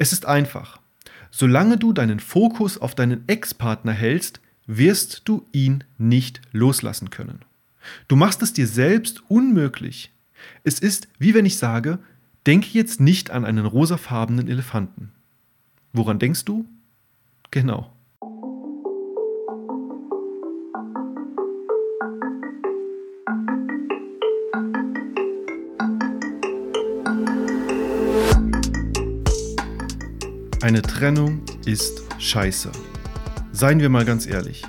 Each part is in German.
Es ist einfach. Solange du deinen Fokus auf deinen Ex-Partner hältst, wirst du ihn nicht loslassen können. Du machst es dir selbst unmöglich. Es ist, wie wenn ich sage, denke jetzt nicht an einen rosafarbenen Elefanten. Woran denkst du? Genau. Eine Trennung ist scheiße. Seien wir mal ganz ehrlich.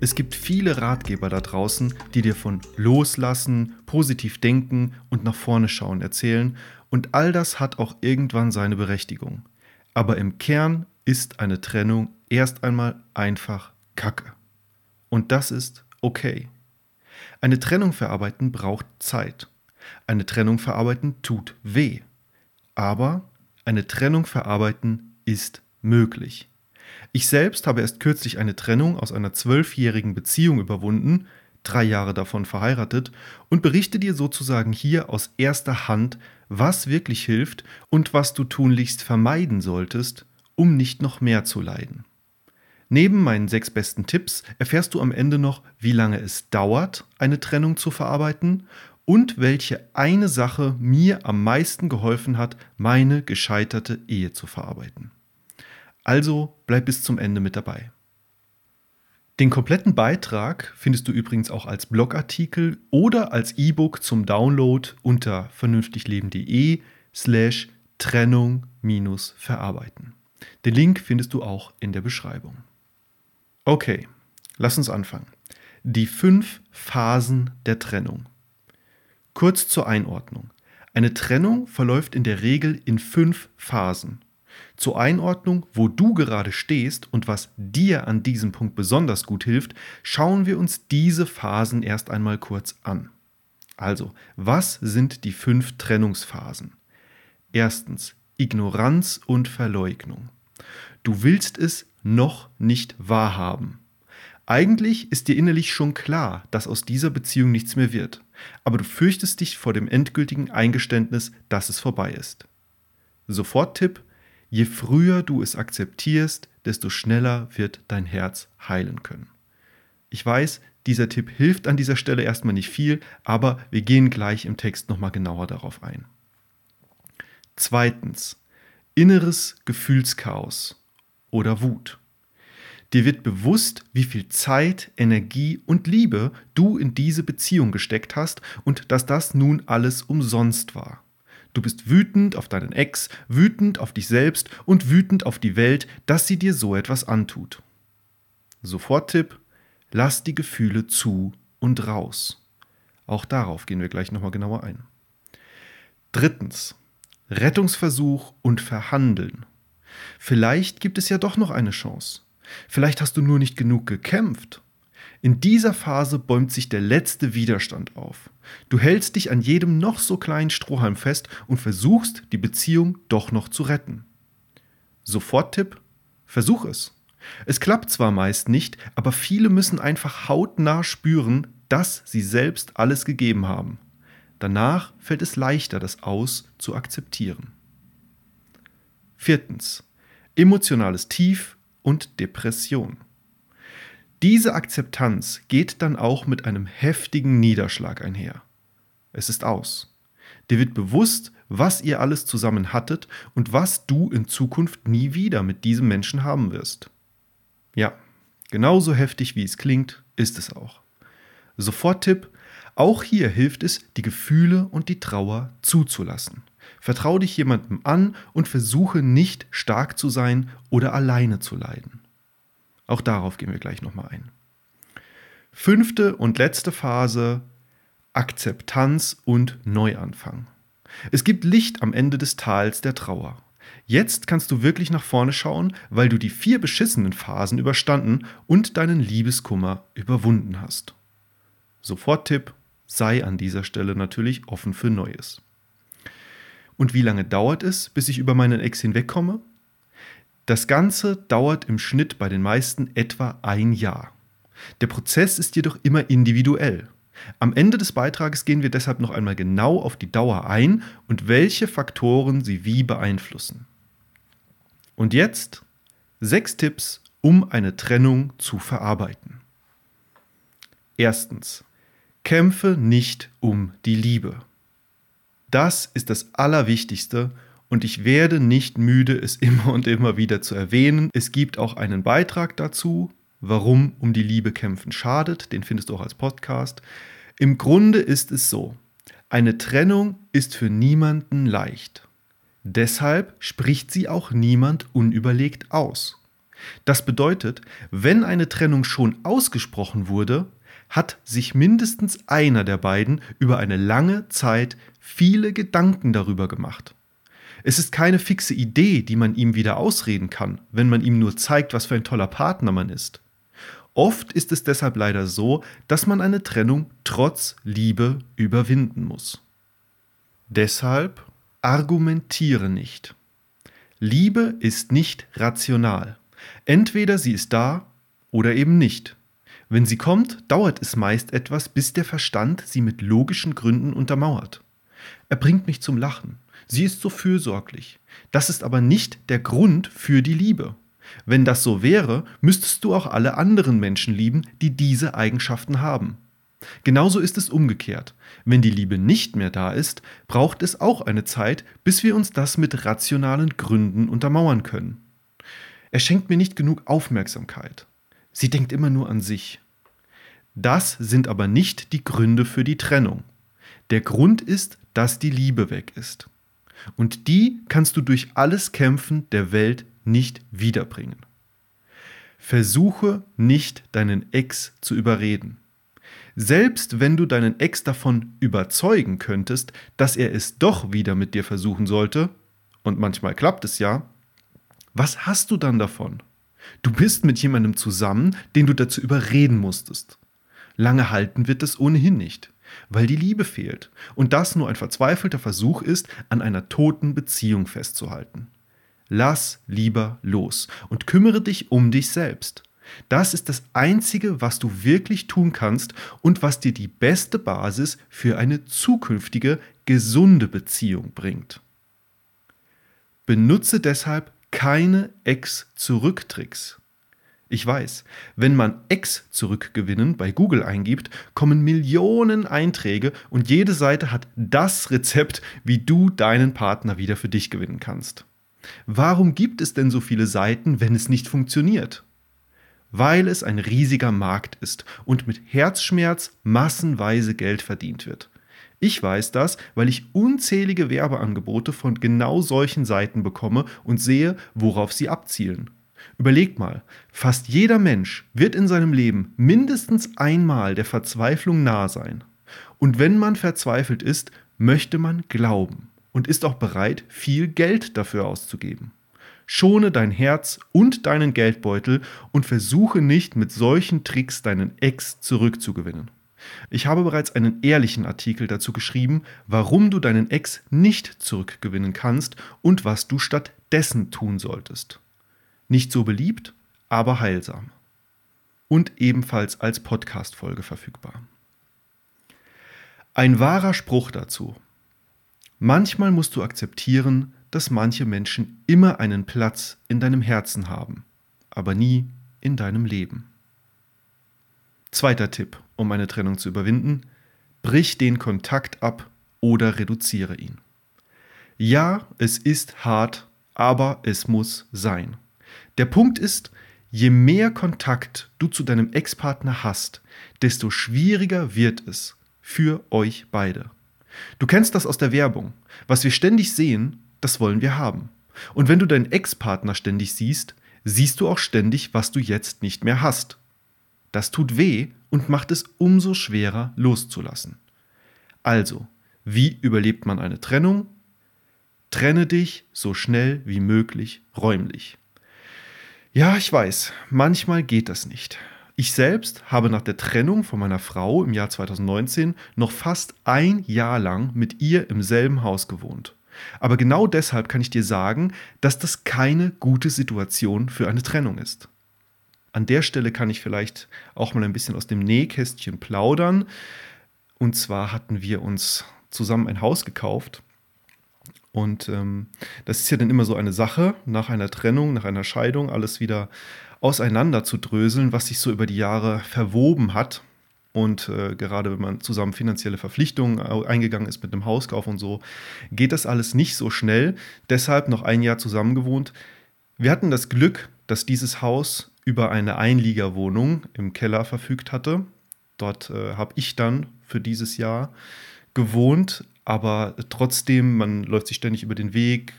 Es gibt viele Ratgeber da draußen, die dir von Loslassen, positiv denken und nach vorne schauen erzählen, und all das hat auch irgendwann seine Berechtigung. Aber im Kern ist eine Trennung erst einmal einfach Kacke. Und das ist okay. Eine Trennung verarbeiten braucht Zeit. Eine Trennung verarbeiten tut weh. Aber eine Trennung verarbeiten ist möglich. Ich selbst habe erst kürzlich eine Trennung aus einer zwölfjährigen Beziehung überwunden, drei Jahre davon verheiratet, und berichte dir sozusagen hier aus erster Hand, was wirklich hilft und was du tunlichst vermeiden solltest, um nicht noch mehr zu leiden. Neben meinen sechs besten Tipps erfährst du am Ende noch, wie lange es dauert, eine Trennung zu verarbeiten und welche eine Sache mir am meisten geholfen hat, meine gescheiterte Ehe zu verarbeiten. Also bleib bis zum Ende mit dabei. Den kompletten Beitrag findest du übrigens auch als Blogartikel oder als E-Book zum Download unter vernünftigleben.de slash Trennung-Verarbeiten. Den Link findest du auch in der Beschreibung. Okay, lass uns anfangen. Die fünf Phasen der Trennung. Kurz zur Einordnung. Eine Trennung verläuft in der Regel in fünf Phasen. Zur Einordnung, wo du gerade stehst und was dir an diesem Punkt besonders gut hilft, schauen wir uns diese Phasen erst einmal kurz an. Also, was sind die fünf Trennungsphasen? Erstens, Ignoranz und Verleugnung. Du willst es noch nicht wahrhaben. Eigentlich ist dir innerlich schon klar, dass aus dieser Beziehung nichts mehr wird, aber du fürchtest dich vor dem endgültigen Eingeständnis, dass es vorbei ist. Sofort-Tipp: Je früher du es akzeptierst, desto schneller wird dein Herz heilen können. Ich weiß, dieser Tipp hilft an dieser Stelle erstmal nicht viel, aber wir gehen gleich im Text nochmal genauer darauf ein. Zweitens, inneres Gefühlschaos oder Wut. Dir wird bewusst, wie viel Zeit, Energie und Liebe du in diese Beziehung gesteckt hast und dass das nun alles umsonst war. Du bist wütend auf deinen Ex, wütend auf dich selbst und wütend auf die Welt, dass sie dir so etwas antut. Sofort-Tipp: Lass die Gefühle zu und raus. Auch darauf gehen wir gleich nochmal genauer ein. Drittens: Rettungsversuch und Verhandeln. Vielleicht gibt es ja doch noch eine Chance. Vielleicht hast du nur nicht genug gekämpft. In dieser Phase bäumt sich der letzte Widerstand auf. Du hältst dich an jedem noch so kleinen Strohhalm fest und versuchst, die Beziehung doch noch zu retten. Sofort-Tipp: Versuch es. Es klappt zwar meist nicht, aber viele müssen einfach hautnah spüren, dass sie selbst alles gegeben haben. Danach fällt es leichter, das Aus zu akzeptieren. Viertens. Emotionales Tief und Depression. Diese Akzeptanz geht dann auch mit einem heftigen Niederschlag einher. Es ist aus. Dir wird bewusst, was ihr alles zusammen hattet und was du in Zukunft nie wieder mit diesem Menschen haben wirst. Ja, genauso heftig wie es klingt, ist es auch. Sofort-Tipp: Auch hier hilft es, die Gefühle und die Trauer zuzulassen. Vertrau dich jemandem an und versuche nicht stark zu sein oder alleine zu leiden. Auch darauf gehen wir gleich nochmal ein. Fünfte und letzte Phase, Akzeptanz und Neuanfang. Es gibt Licht am Ende des Tals der Trauer. Jetzt kannst du wirklich nach vorne schauen, weil du die vier beschissenen Phasen überstanden und deinen Liebeskummer überwunden hast. Sofort-Tipp, sei an dieser Stelle natürlich offen für Neues. Und wie lange dauert es, bis ich über meinen Ex hinwegkomme? Das Ganze dauert im Schnitt bei den meisten etwa ein Jahr. Der Prozess ist jedoch immer individuell. Am Ende des Beitrages gehen wir deshalb noch einmal genau auf die Dauer ein und welche Faktoren sie wie beeinflussen. Und jetzt sechs Tipps, um eine Trennung zu verarbeiten. Erstens, kämpfe nicht um die Liebe. Das ist das Allerwichtigste und ich werde nicht müde, es immer und immer wieder zu erwähnen. Es gibt auch einen Beitrag dazu, warum um die Liebe kämpfen schadet. Den findest du auch als Podcast. Im Grunde ist es so, eine Trennung ist für niemanden leicht. Deshalb spricht sie auch niemand unüberlegt aus. Das bedeutet, wenn eine Trennung schon ausgesprochen wurde, hat sich mindestens einer der beiden über eine lange Zeit viele Gedanken darüber gemacht. Es ist keine fixe Idee, die man ihm wieder ausreden kann, wenn man ihm nur zeigt, was für ein toller Partner man ist. Oft ist es deshalb leider so, dass man eine Trennung trotz Liebe überwinden muss. Deshalb argumentiere nicht. Liebe ist nicht rational. Entweder sie ist da oder eben nicht. Wenn sie kommt, dauert es meist etwas, bis der Verstand sie mit logischen Gründen untermauert. Er bringt mich zum Lachen. Sie ist so fürsorglich. Das ist aber nicht der Grund für die Liebe. Wenn das so wäre, müsstest du auch alle anderen Menschen lieben, die diese Eigenschaften haben. Genauso ist es umgekehrt. Wenn die Liebe nicht mehr da ist, braucht es auch eine Zeit, bis wir uns das mit rationalen Gründen untermauern können. Er schenkt mir nicht genug Aufmerksamkeit. Sie denkt immer nur an sich. Das sind aber nicht die Gründe für die Trennung. Der Grund ist, dass die Liebe weg ist. Und die kannst du durch alles Kämpfen der Welt nicht wiederbringen. Versuche nicht deinen Ex zu überreden. Selbst wenn du deinen Ex davon überzeugen könntest, dass er es doch wieder mit dir versuchen sollte, und manchmal klappt es ja, was hast du dann davon? Du bist mit jemandem zusammen, den du dazu überreden musstest. Lange halten wird es ohnehin nicht, weil die Liebe fehlt und das nur ein verzweifelter Versuch ist, an einer toten Beziehung festzuhalten. Lass lieber los und kümmere dich um dich selbst. Das ist das Einzige, was du wirklich tun kannst und was dir die beste Basis für eine zukünftige gesunde Beziehung bringt. Benutze deshalb keine Ex-Zurück-Tricks. Ich weiß, wenn man Ex zurückgewinnen bei Google eingibt, kommen Millionen Einträge und jede Seite hat das Rezept, wie du deinen Partner wieder für dich gewinnen kannst. Warum gibt es denn so viele Seiten, wenn es nicht funktioniert? Weil es ein riesiger Markt ist und mit Herzschmerz massenweise Geld verdient wird. Ich weiß das, weil ich unzählige Werbeangebote von genau solchen Seiten bekomme und sehe, worauf sie abzielen. Überlegt mal, fast jeder Mensch wird in seinem Leben mindestens einmal der Verzweiflung nah sein. Und wenn man verzweifelt ist, möchte man glauben und ist auch bereit, viel Geld dafür auszugeben. Schone dein Herz und deinen Geldbeutel und versuche nicht mit solchen Tricks deinen Ex zurückzugewinnen. Ich habe bereits einen ehrlichen Artikel dazu geschrieben, warum du deinen Ex nicht zurückgewinnen kannst und was du stattdessen tun solltest. Nicht so beliebt, aber heilsam. Und ebenfalls als Podcast-Folge verfügbar. Ein wahrer Spruch dazu. Manchmal musst du akzeptieren, dass manche Menschen immer einen Platz in deinem Herzen haben, aber nie in deinem Leben. Zweiter Tipp, um eine Trennung zu überwinden, brich den Kontakt ab oder reduziere ihn. Ja, es ist hart, aber es muss sein. Der Punkt ist, je mehr Kontakt du zu deinem Ex-Partner hast, desto schwieriger wird es für euch beide. Du kennst das aus der Werbung. Was wir ständig sehen, das wollen wir haben. Und wenn du deinen Ex-Partner ständig siehst, siehst du auch ständig, was du jetzt nicht mehr hast. Das tut weh und macht es umso schwerer loszulassen. Also, wie überlebt man eine Trennung? Trenne dich so schnell wie möglich räumlich. Ja, ich weiß, manchmal geht das nicht. Ich selbst habe nach der Trennung von meiner Frau im Jahr 2019 noch fast ein Jahr lang mit ihr im selben Haus gewohnt. Aber genau deshalb kann ich dir sagen, dass das keine gute Situation für eine Trennung ist. An der Stelle kann ich vielleicht auch mal ein bisschen aus dem Nähkästchen plaudern. Und zwar hatten wir uns zusammen ein Haus gekauft Und ähm, das ist ja dann immer so eine Sache, nach einer Trennung, nach einer Scheidung, alles wieder auseinander zu dröseln, was sich so über die Jahre verwoben hat. Und äh, gerade wenn man zusammen finanzielle Verpflichtungen eingegangen ist mit einem Hauskauf und so, geht das alles nicht so schnell. Deshalb noch ein Jahr zusammen gewohnt. Wir hatten das Glück, dass dieses Haus über eine Einliegerwohnung im Keller verfügt hatte. Dort äh, habe ich dann für dieses Jahr gewohnt, aber trotzdem, man läuft sich ständig über den Weg,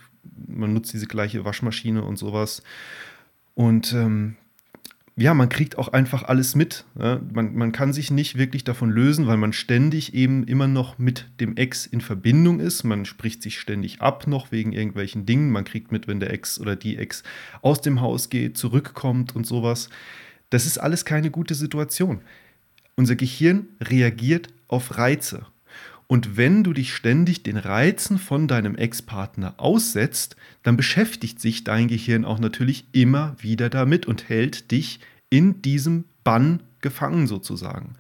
man nutzt diese gleiche Waschmaschine und sowas. Und ähm, ja, man kriegt auch einfach alles mit. Ja? Man, man kann sich nicht wirklich davon lösen, weil man ständig eben immer noch mit dem Ex in Verbindung ist. Man spricht sich ständig ab noch wegen irgendwelchen Dingen. Man kriegt mit, wenn der Ex oder die Ex aus dem Haus geht, zurückkommt und sowas. Das ist alles keine gute Situation. Unser Gehirn reagiert auf Reize. Und wenn du dich ständig den Reizen von deinem Ex-Partner aussetzt, dann beschäftigt sich dein Gehirn auch natürlich immer wieder damit und hält dich in diesem Bann gefangen sozusagen.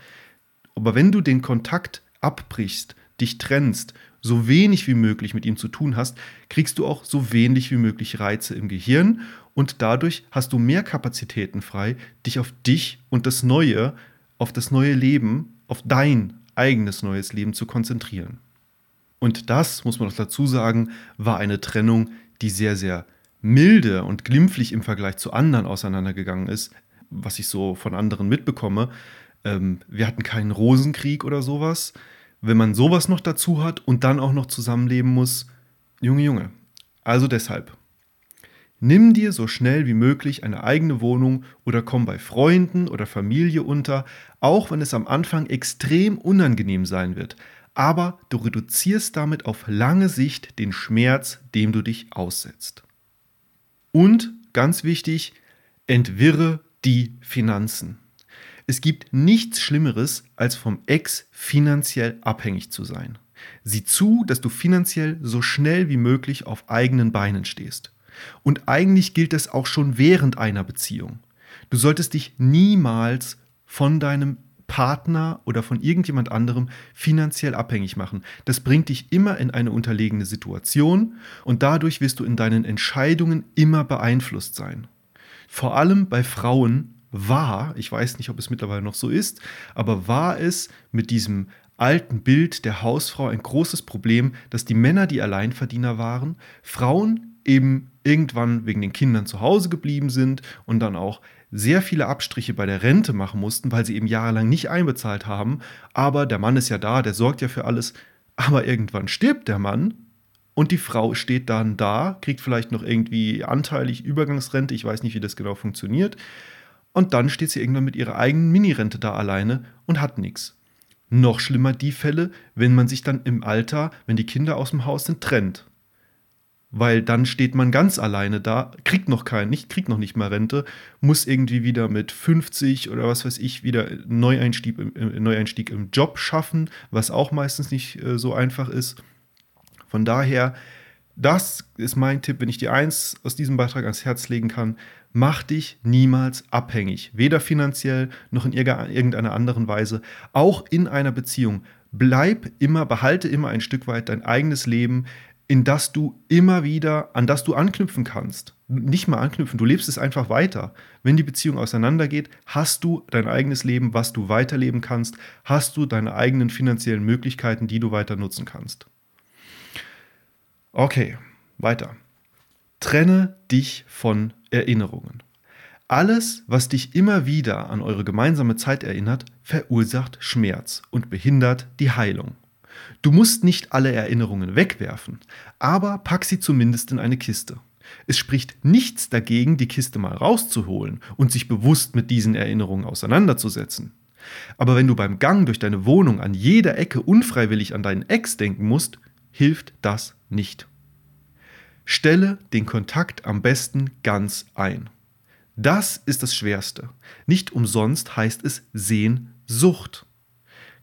Aber wenn du den Kontakt abbrichst, dich trennst, so wenig wie möglich mit ihm zu tun hast, kriegst du auch so wenig wie möglich Reize im Gehirn und dadurch hast du mehr Kapazitäten frei, dich auf dich und das Neue, auf das neue Leben, auf dein eigenes neues Leben zu konzentrieren. Und das, muss man noch dazu sagen, war eine Trennung, die sehr, sehr milde und glimpflich im Vergleich zu anderen auseinandergegangen ist, was ich so von anderen mitbekomme. Ähm, wir hatten keinen Rosenkrieg oder sowas. Wenn man sowas noch dazu hat und dann auch noch zusammenleben muss, Junge, Junge. Also deshalb, Nimm dir so schnell wie möglich eine eigene Wohnung oder komm bei Freunden oder Familie unter, auch wenn es am Anfang extrem unangenehm sein wird. Aber du reduzierst damit auf lange Sicht den Schmerz, dem du dich aussetzt. Und ganz wichtig, entwirre die Finanzen. Es gibt nichts Schlimmeres, als vom Ex finanziell abhängig zu sein. Sieh zu, dass du finanziell so schnell wie möglich auf eigenen Beinen stehst. Und eigentlich gilt das auch schon während einer Beziehung. Du solltest dich niemals von deinem Partner oder von irgendjemand anderem finanziell abhängig machen. Das bringt dich immer in eine unterlegene Situation und dadurch wirst du in deinen Entscheidungen immer beeinflusst sein. Vor allem bei Frauen war, ich weiß nicht, ob es mittlerweile noch so ist, aber war es mit diesem alten Bild der Hausfrau ein großes Problem, dass die Männer die Alleinverdiener waren, Frauen eben irgendwann wegen den Kindern zu Hause geblieben sind und dann auch sehr viele Abstriche bei der Rente machen mussten, weil sie eben jahrelang nicht einbezahlt haben. Aber der Mann ist ja da, der sorgt ja für alles. Aber irgendwann stirbt der Mann und die Frau steht dann da, kriegt vielleicht noch irgendwie anteilig Übergangsrente, ich weiß nicht, wie das genau funktioniert. Und dann steht sie irgendwann mit ihrer eigenen Minirente da alleine und hat nichts. Noch schlimmer die Fälle, wenn man sich dann im Alter, wenn die Kinder aus dem Haus sind, trennt weil dann steht man ganz alleine da, kriegt noch keinen, nicht, kriegt noch nicht mal Rente, muss irgendwie wieder mit 50 oder was weiß ich wieder Neueinstieg, Neueinstieg im Job schaffen, was auch meistens nicht äh, so einfach ist. Von daher, das ist mein Tipp, wenn ich dir eins aus diesem Beitrag ans Herz legen kann, mach dich niemals abhängig, weder finanziell noch in irgendeiner anderen Weise, auch in einer Beziehung. Bleib immer, behalte immer ein Stück weit dein eigenes Leben in das du immer wieder, an das du anknüpfen kannst. Nicht mal anknüpfen, du lebst es einfach weiter. Wenn die Beziehung auseinandergeht, hast du dein eigenes Leben, was du weiterleben kannst, hast du deine eigenen finanziellen Möglichkeiten, die du weiter nutzen kannst. Okay, weiter. Trenne dich von Erinnerungen. Alles, was dich immer wieder an eure gemeinsame Zeit erinnert, verursacht Schmerz und behindert die Heilung. Du musst nicht alle Erinnerungen wegwerfen, aber pack sie zumindest in eine Kiste. Es spricht nichts dagegen, die Kiste mal rauszuholen und sich bewusst mit diesen Erinnerungen auseinanderzusetzen. Aber wenn du beim Gang durch deine Wohnung an jeder Ecke unfreiwillig an deinen Ex denken musst, hilft das nicht. Stelle den Kontakt am besten ganz ein. Das ist das Schwerste. Nicht umsonst heißt es Sehnsucht.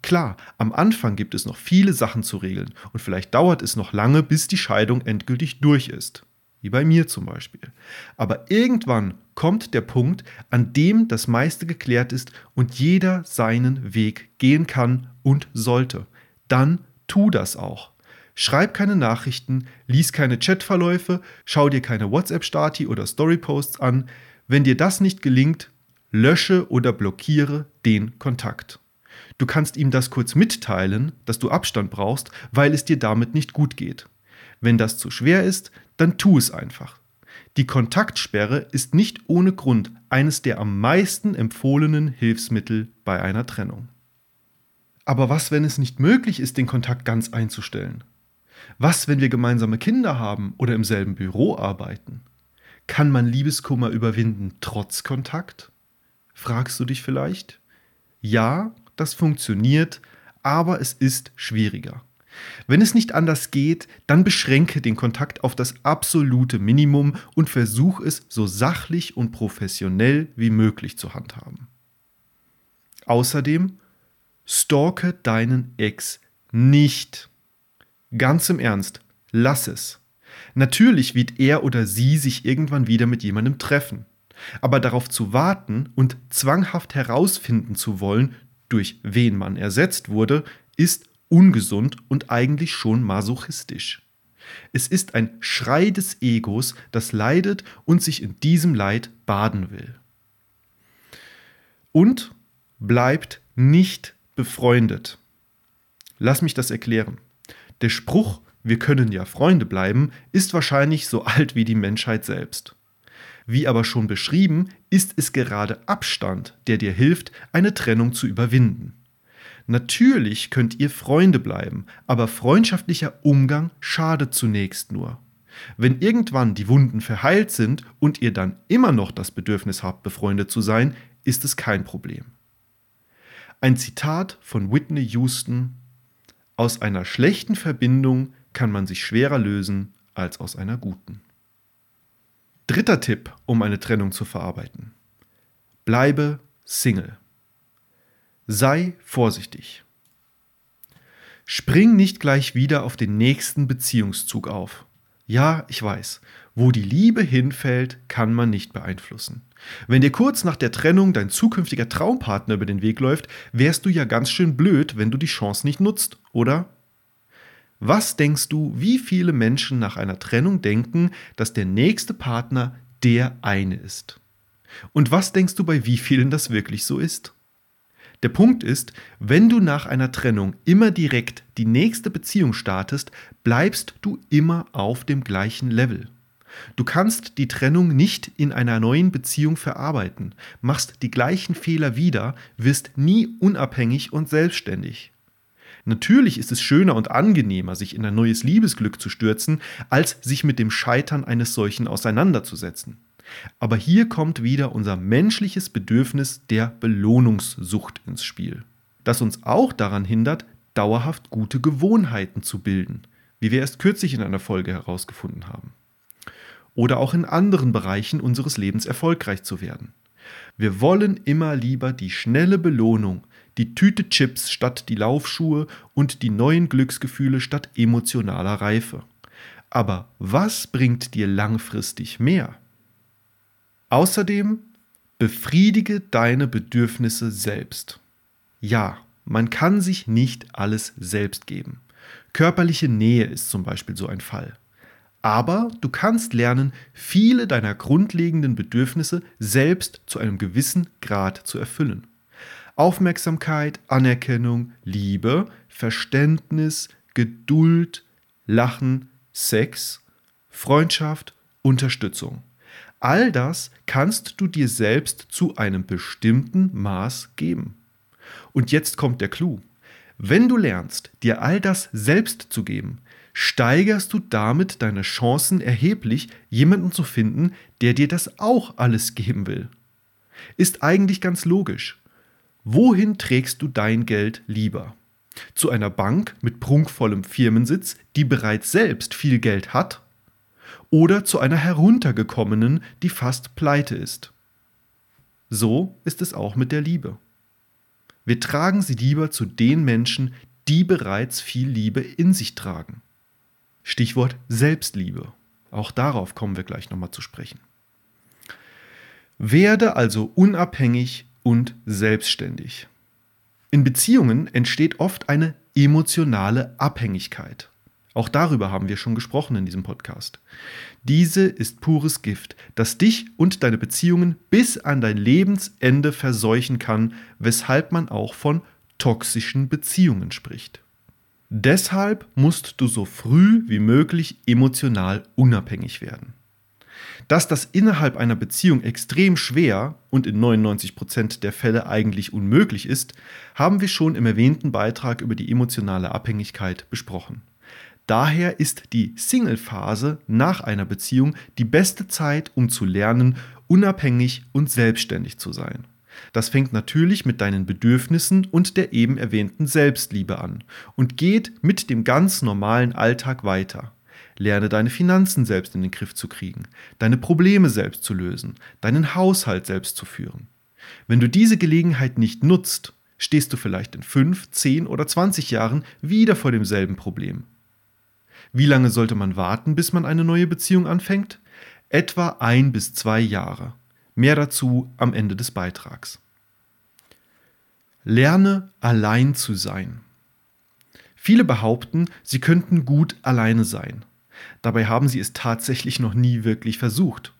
Klar, am Anfang gibt es noch viele Sachen zu regeln und vielleicht dauert es noch lange, bis die Scheidung endgültig durch ist. Wie bei mir zum Beispiel. Aber irgendwann kommt der Punkt, an dem das meiste geklärt ist und jeder seinen Weg gehen kann und sollte. Dann tu das auch. Schreib keine Nachrichten, lies keine Chatverläufe, schau dir keine WhatsApp-Stati oder Storyposts an. Wenn dir das nicht gelingt, lösche oder blockiere den Kontakt. Du kannst ihm das kurz mitteilen, dass du Abstand brauchst, weil es dir damit nicht gut geht. Wenn das zu schwer ist, dann tu es einfach. Die Kontaktsperre ist nicht ohne Grund eines der am meisten empfohlenen Hilfsmittel bei einer Trennung. Aber was, wenn es nicht möglich ist, den Kontakt ganz einzustellen? Was, wenn wir gemeinsame Kinder haben oder im selben Büro arbeiten? Kann man Liebeskummer überwinden trotz Kontakt? Fragst du dich vielleicht? Ja, das funktioniert, aber es ist schwieriger. Wenn es nicht anders geht, dann beschränke den Kontakt auf das absolute Minimum und versuch es so sachlich und professionell wie möglich zu handhaben. Außerdem stalke deinen Ex nicht. Ganz im Ernst, lass es. Natürlich wird er oder sie sich irgendwann wieder mit jemandem treffen. Aber darauf zu warten und zwanghaft herausfinden zu wollen, durch wen man ersetzt wurde, ist ungesund und eigentlich schon masochistisch. Es ist ein Schrei des Egos, das leidet und sich in diesem Leid baden will. Und bleibt nicht befreundet. Lass mich das erklären. Der Spruch, wir können ja Freunde bleiben, ist wahrscheinlich so alt wie die Menschheit selbst. Wie aber schon beschrieben, ist es gerade Abstand, der dir hilft, eine Trennung zu überwinden. Natürlich könnt ihr Freunde bleiben, aber freundschaftlicher Umgang schadet zunächst nur. Wenn irgendwann die Wunden verheilt sind und ihr dann immer noch das Bedürfnis habt, befreundet zu sein, ist es kein Problem. Ein Zitat von Whitney Houston aus einer schlechten Verbindung kann man sich schwerer lösen als aus einer guten. Dritter Tipp, um eine Trennung zu verarbeiten. Bleibe Single. Sei vorsichtig. Spring nicht gleich wieder auf den nächsten Beziehungszug auf. Ja, ich weiß, wo die Liebe hinfällt, kann man nicht beeinflussen. Wenn dir kurz nach der Trennung dein zukünftiger Traumpartner über den Weg läuft, wärst du ja ganz schön blöd, wenn du die Chance nicht nutzt, oder? Was denkst du, wie viele Menschen nach einer Trennung denken, dass der nächste Partner der eine ist? Und was denkst du, bei wie vielen das wirklich so ist? Der Punkt ist, wenn du nach einer Trennung immer direkt die nächste Beziehung startest, bleibst du immer auf dem gleichen Level. Du kannst die Trennung nicht in einer neuen Beziehung verarbeiten, machst die gleichen Fehler wieder, wirst nie unabhängig und selbstständig. Natürlich ist es schöner und angenehmer, sich in ein neues Liebesglück zu stürzen, als sich mit dem Scheitern eines solchen auseinanderzusetzen. Aber hier kommt wieder unser menschliches Bedürfnis der Belohnungssucht ins Spiel, das uns auch daran hindert, dauerhaft gute Gewohnheiten zu bilden, wie wir erst kürzlich in einer Folge herausgefunden haben oder auch in anderen Bereichen unseres Lebens erfolgreich zu werden. Wir wollen immer lieber die schnelle Belohnung, die Tüte Chips statt die Laufschuhe und die neuen Glücksgefühle statt emotionaler Reife. Aber was bringt dir langfristig mehr? Außerdem befriedige deine Bedürfnisse selbst. Ja, man kann sich nicht alles selbst geben. Körperliche Nähe ist zum Beispiel so ein Fall. Aber du kannst lernen, viele deiner grundlegenden Bedürfnisse selbst zu einem gewissen Grad zu erfüllen. Aufmerksamkeit, Anerkennung, Liebe, Verständnis, Geduld, Lachen, Sex, Freundschaft, Unterstützung. All das kannst du dir selbst zu einem bestimmten Maß geben. Und jetzt kommt der Clou. Wenn du lernst, dir all das selbst zu geben, steigerst du damit deine Chancen erheblich, jemanden zu finden, der dir das auch alles geben will. Ist eigentlich ganz logisch. Wohin trägst du dein Geld lieber? Zu einer Bank mit prunkvollem Firmensitz, die bereits selbst viel Geld hat? Oder zu einer heruntergekommenen, die fast pleite ist? So ist es auch mit der Liebe. Wir tragen sie lieber zu den Menschen, die bereits viel Liebe in sich tragen. Stichwort Selbstliebe. Auch darauf kommen wir gleich nochmal zu sprechen. Werde also unabhängig und selbstständig. In Beziehungen entsteht oft eine emotionale Abhängigkeit. Auch darüber haben wir schon gesprochen in diesem Podcast. Diese ist pures Gift, das dich und deine Beziehungen bis an dein Lebensende verseuchen kann, weshalb man auch von toxischen Beziehungen spricht. Deshalb musst du so früh wie möglich emotional unabhängig werden. Dass das innerhalb einer Beziehung extrem schwer und in 99% der Fälle eigentlich unmöglich ist, haben wir schon im erwähnten Beitrag über die emotionale Abhängigkeit besprochen. Daher ist die Single-Phase nach einer Beziehung die beste Zeit, um zu lernen, unabhängig und selbstständig zu sein. Das fängt natürlich mit deinen Bedürfnissen und der eben erwähnten Selbstliebe an und geht mit dem ganz normalen Alltag weiter. Lerne deine Finanzen selbst in den Griff zu kriegen, deine Probleme selbst zu lösen, deinen Haushalt selbst zu führen. Wenn du diese Gelegenheit nicht nutzt, stehst du vielleicht in 5, 10 oder 20 Jahren wieder vor demselben Problem. Wie lange sollte man warten, bis man eine neue Beziehung anfängt? Etwa ein bis zwei Jahre. Mehr dazu am Ende des Beitrags. Lerne allein zu sein. Viele behaupten, sie könnten gut alleine sein. Dabei haben sie es tatsächlich noch nie wirklich versucht.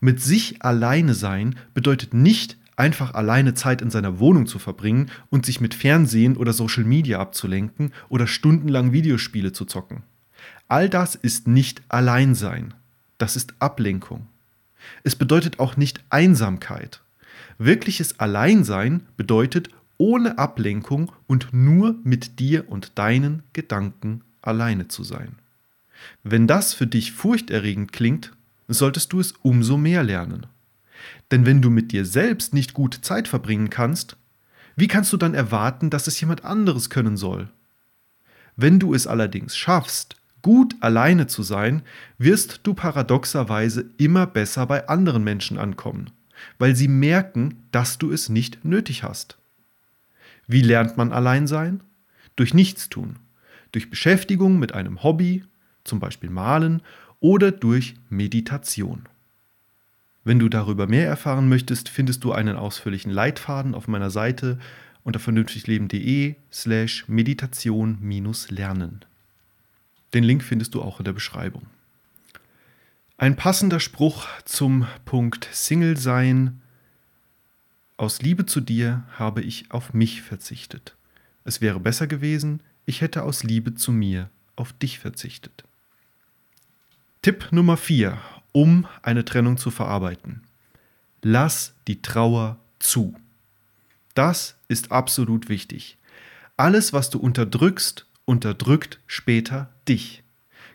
Mit sich alleine sein bedeutet nicht einfach alleine Zeit in seiner Wohnung zu verbringen und sich mit Fernsehen oder Social Media abzulenken oder stundenlang Videospiele zu zocken. All das ist nicht Alleinsein. Das ist Ablenkung. Es bedeutet auch nicht Einsamkeit. Wirkliches Alleinsein bedeutet ohne Ablenkung und nur mit dir und deinen Gedanken alleine zu sein. Wenn das für dich furchterregend klingt, solltest du es umso mehr lernen. Denn wenn du mit dir selbst nicht gut Zeit verbringen kannst, wie kannst du dann erwarten, dass es jemand anderes können soll? Wenn du es allerdings schaffst, gut alleine zu sein, wirst du paradoxerweise immer besser bei anderen Menschen ankommen, weil sie merken, dass du es nicht nötig hast. Wie lernt man allein sein? Durch Nichtstun, durch Beschäftigung mit einem Hobby, zum Beispiel Malen, oder durch Meditation. Wenn du darüber mehr erfahren möchtest, findest du einen ausführlichen Leitfaden auf meiner Seite unter vernünftigleben.de slash meditation-lernen. Den Link findest du auch in der Beschreibung. Ein passender Spruch zum Punkt Single sein. Aus Liebe zu dir habe ich auf mich verzichtet. Es wäre besser gewesen, ich hätte aus Liebe zu mir auf dich verzichtet. Tipp Nummer 4, um eine Trennung zu verarbeiten. Lass die Trauer zu. Das ist absolut wichtig. Alles, was du unterdrückst, unterdrückt später dich.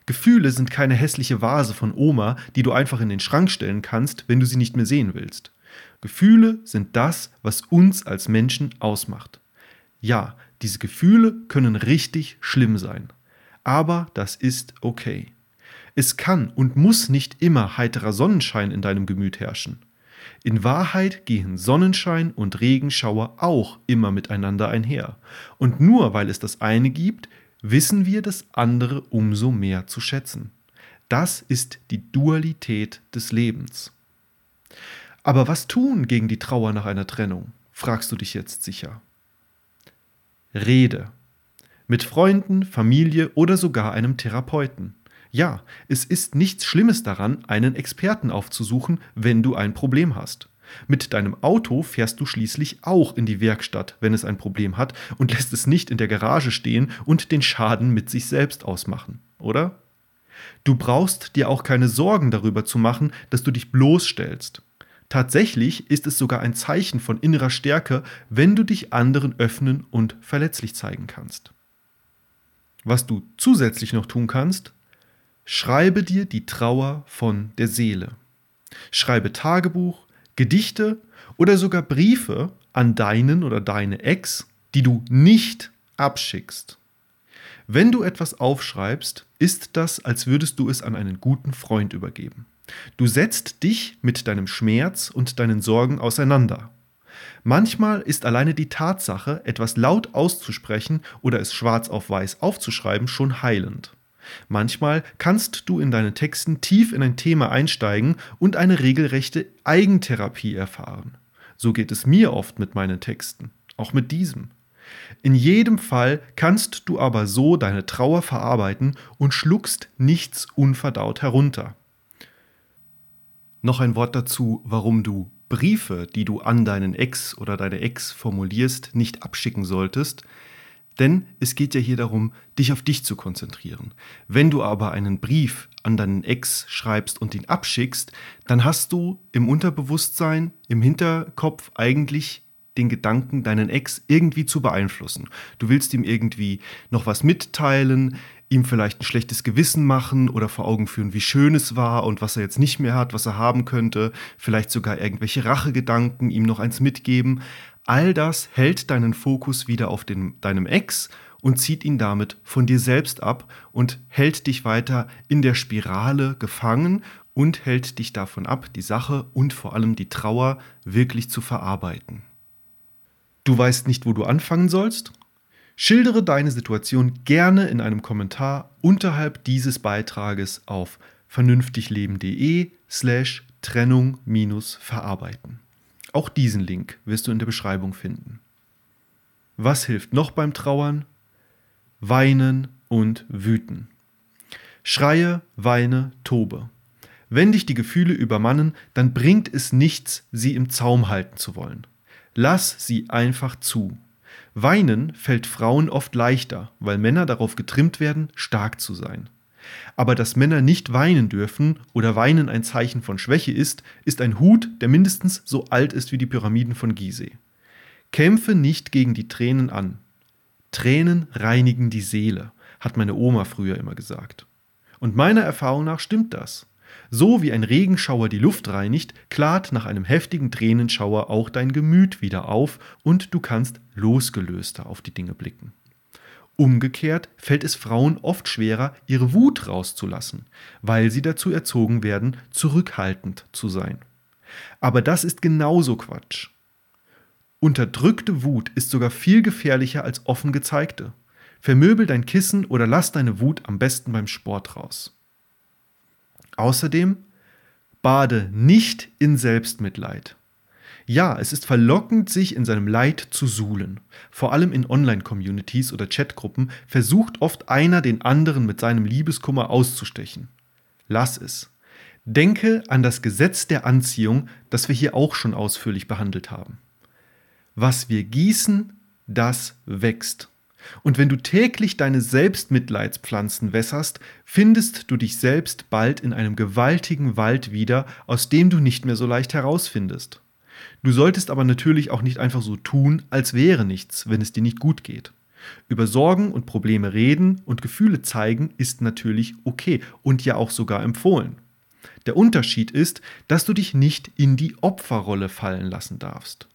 Gefühle sind keine hässliche Vase von Oma, die du einfach in den Schrank stellen kannst, wenn du sie nicht mehr sehen willst. Gefühle sind das, was uns als Menschen ausmacht. Ja, diese Gefühle können richtig schlimm sein. Aber das ist okay. Es kann und muss nicht immer heiterer Sonnenschein in deinem Gemüt herrschen. In Wahrheit gehen Sonnenschein und Regenschauer auch immer miteinander einher. Und nur weil es das eine gibt, wissen wir das andere umso mehr zu schätzen. Das ist die Dualität des Lebens. Aber was tun gegen die Trauer nach einer Trennung, fragst du dich jetzt sicher. Rede. Mit Freunden, Familie oder sogar einem Therapeuten. Ja, es ist nichts Schlimmes daran, einen Experten aufzusuchen, wenn du ein Problem hast. Mit deinem Auto fährst du schließlich auch in die Werkstatt, wenn es ein Problem hat, und lässt es nicht in der Garage stehen und den Schaden mit sich selbst ausmachen, oder? Du brauchst dir auch keine Sorgen darüber zu machen, dass du dich bloßstellst. Tatsächlich ist es sogar ein Zeichen von innerer Stärke, wenn du dich anderen öffnen und verletzlich zeigen kannst. Was du zusätzlich noch tun kannst, schreibe dir die Trauer von der Seele. Schreibe Tagebuch, Gedichte oder sogar Briefe an deinen oder deine Ex, die du nicht abschickst. Wenn du etwas aufschreibst, ist das, als würdest du es an einen guten Freund übergeben. Du setzt dich mit deinem Schmerz und deinen Sorgen auseinander. Manchmal ist alleine die Tatsache, etwas laut auszusprechen oder es schwarz auf weiß aufzuschreiben, schon heilend. Manchmal kannst du in deinen Texten tief in ein Thema einsteigen und eine regelrechte Eigentherapie erfahren. So geht es mir oft mit meinen Texten, auch mit diesem. In jedem Fall kannst du aber so deine Trauer verarbeiten und schluckst nichts unverdaut herunter. Noch ein Wort dazu, warum du Briefe, die du an deinen Ex oder deine Ex formulierst, nicht abschicken solltest. Denn es geht ja hier darum, dich auf dich zu konzentrieren. Wenn du aber einen Brief an deinen Ex schreibst und ihn abschickst, dann hast du im Unterbewusstsein, im Hinterkopf eigentlich den Gedanken, deinen Ex irgendwie zu beeinflussen. Du willst ihm irgendwie noch was mitteilen, ihm vielleicht ein schlechtes Gewissen machen oder vor Augen führen, wie schön es war und was er jetzt nicht mehr hat, was er haben könnte, vielleicht sogar irgendwelche Rachegedanken ihm noch eins mitgeben. All das hält deinen Fokus wieder auf den, deinem Ex und zieht ihn damit von dir selbst ab und hält dich weiter in der Spirale gefangen und hält dich davon ab, die Sache und vor allem die Trauer wirklich zu verarbeiten. Du weißt nicht, wo du anfangen sollst? Schildere deine Situation gerne in einem Kommentar unterhalb dieses Beitrages auf vernünftigleben.de slash Trennung-verarbeiten. Auch diesen Link wirst du in der Beschreibung finden. Was hilft noch beim Trauern? Weinen und wüten. Schreie, weine, tobe. Wenn dich die Gefühle übermannen, dann bringt es nichts, sie im Zaum halten zu wollen. Lass sie einfach zu. Weinen fällt Frauen oft leichter, weil Männer darauf getrimmt werden, stark zu sein. Aber dass Männer nicht weinen dürfen oder Weinen ein Zeichen von Schwäche ist, ist ein Hut, der mindestens so alt ist wie die Pyramiden von Gizeh. Kämpfe nicht gegen die Tränen an. Tränen reinigen die Seele, hat meine Oma früher immer gesagt. Und meiner Erfahrung nach stimmt das. So wie ein Regenschauer die Luft reinigt, klart nach einem heftigen Tränenschauer auch dein Gemüt wieder auf und du kannst losgelöster auf die Dinge blicken. Umgekehrt fällt es Frauen oft schwerer, ihre Wut rauszulassen, weil sie dazu erzogen werden, zurückhaltend zu sein. Aber das ist genauso Quatsch. Unterdrückte Wut ist sogar viel gefährlicher als offen gezeigte. Vermöbel dein Kissen oder lass deine Wut am besten beim Sport raus. Außerdem bade nicht in Selbstmitleid. Ja, es ist verlockend, sich in seinem Leid zu suhlen. Vor allem in Online-Communities oder Chatgruppen versucht oft einer den anderen mit seinem Liebeskummer auszustechen. Lass es. Denke an das Gesetz der Anziehung, das wir hier auch schon ausführlich behandelt haben. Was wir gießen, das wächst. Und wenn du täglich deine Selbstmitleidspflanzen wässerst, findest du dich selbst bald in einem gewaltigen Wald wieder, aus dem du nicht mehr so leicht herausfindest. Du solltest aber natürlich auch nicht einfach so tun, als wäre nichts, wenn es dir nicht gut geht. Über Sorgen und Probleme reden und Gefühle zeigen ist natürlich okay und ja auch sogar empfohlen. Der Unterschied ist, dass du dich nicht in die Opferrolle fallen lassen darfst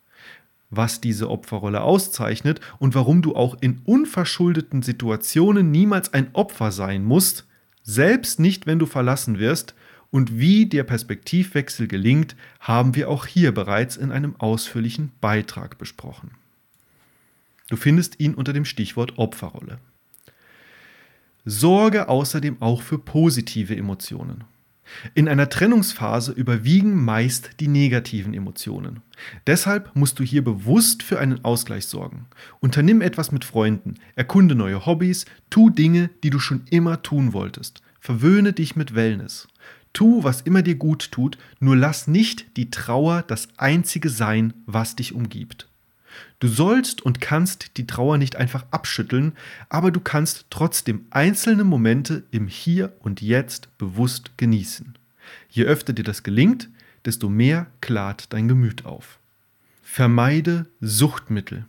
was diese Opferrolle auszeichnet und warum du auch in unverschuldeten Situationen niemals ein Opfer sein musst, selbst nicht, wenn du verlassen wirst, und wie der Perspektivwechsel gelingt, haben wir auch hier bereits in einem ausführlichen Beitrag besprochen. Du findest ihn unter dem Stichwort Opferrolle. Sorge außerdem auch für positive Emotionen. In einer Trennungsphase überwiegen meist die negativen Emotionen. Deshalb musst du hier bewusst für einen Ausgleich sorgen. Unternimm etwas mit Freunden, erkunde neue Hobbys, tu Dinge, die du schon immer tun wolltest. Verwöhne dich mit Wellness. Tu, was immer dir gut tut, nur lass nicht die Trauer das einzige sein, was dich umgibt. Du sollst und kannst die Trauer nicht einfach abschütteln, aber du kannst trotzdem einzelne Momente im Hier und Jetzt bewusst genießen. Je öfter dir das gelingt, desto mehr klart dein Gemüt auf. Vermeide Suchtmittel.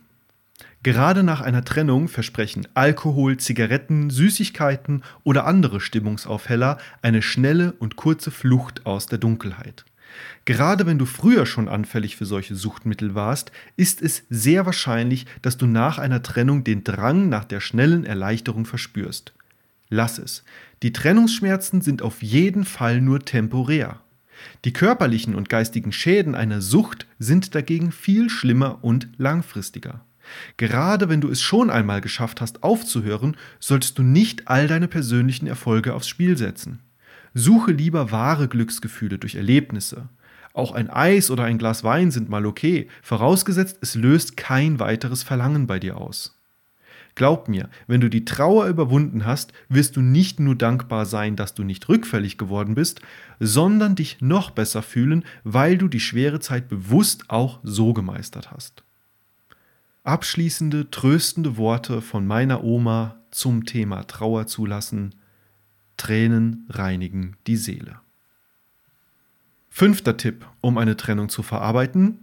Gerade nach einer Trennung versprechen Alkohol, Zigaretten, Süßigkeiten oder andere Stimmungsaufheller eine schnelle und kurze Flucht aus der Dunkelheit. Gerade wenn du früher schon anfällig für solche Suchtmittel warst, ist es sehr wahrscheinlich, dass du nach einer Trennung den Drang nach der schnellen Erleichterung verspürst. Lass es. Die Trennungsschmerzen sind auf jeden Fall nur temporär. Die körperlichen und geistigen Schäden einer Sucht sind dagegen viel schlimmer und langfristiger. Gerade wenn du es schon einmal geschafft hast aufzuhören, solltest du nicht all deine persönlichen Erfolge aufs Spiel setzen. Suche lieber wahre Glücksgefühle durch Erlebnisse. Auch ein Eis oder ein Glas Wein sind mal okay, vorausgesetzt es löst kein weiteres Verlangen bei dir aus. Glaub mir, wenn du die Trauer überwunden hast, wirst du nicht nur dankbar sein, dass du nicht rückfällig geworden bist, sondern dich noch besser fühlen, weil du die schwere Zeit bewusst auch so gemeistert hast. Abschließende, tröstende Worte von meiner Oma zum Thema Trauer zulassen. Tränen reinigen die Seele. Fünfter Tipp, um eine Trennung zu verarbeiten.